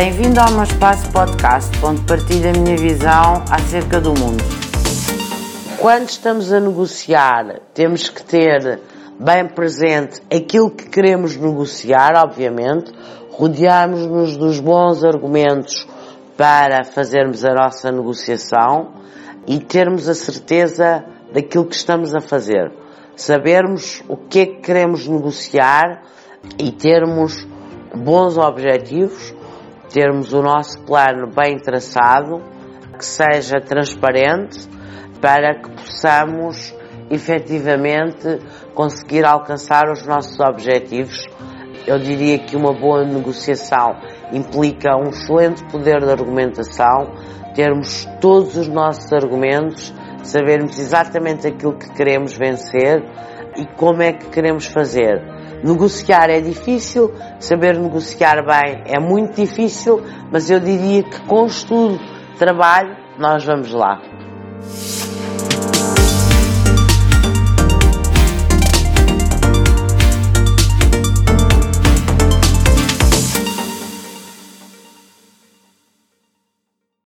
Bem-vindo ao meu espaço podcast, onde partilho a minha visão acerca do mundo. Quando estamos a negociar, temos que ter bem presente aquilo que queremos negociar, obviamente, rodearmos-nos dos bons argumentos para fazermos a nossa negociação e termos a certeza daquilo que estamos a fazer. Sabermos o que é que queremos negociar e termos bons objetivos, termos o nosso plano bem traçado, que seja transparente, para que possamos efetivamente conseguir alcançar os nossos objetivos. Eu diria que uma boa negociação implica um excelente poder de argumentação, termos todos os nossos argumentos, sabermos exatamente aquilo que queremos vencer e como é que queremos fazer. Negociar é difícil, saber negociar bem é muito difícil, mas eu diria que com estudo, trabalho, nós vamos lá.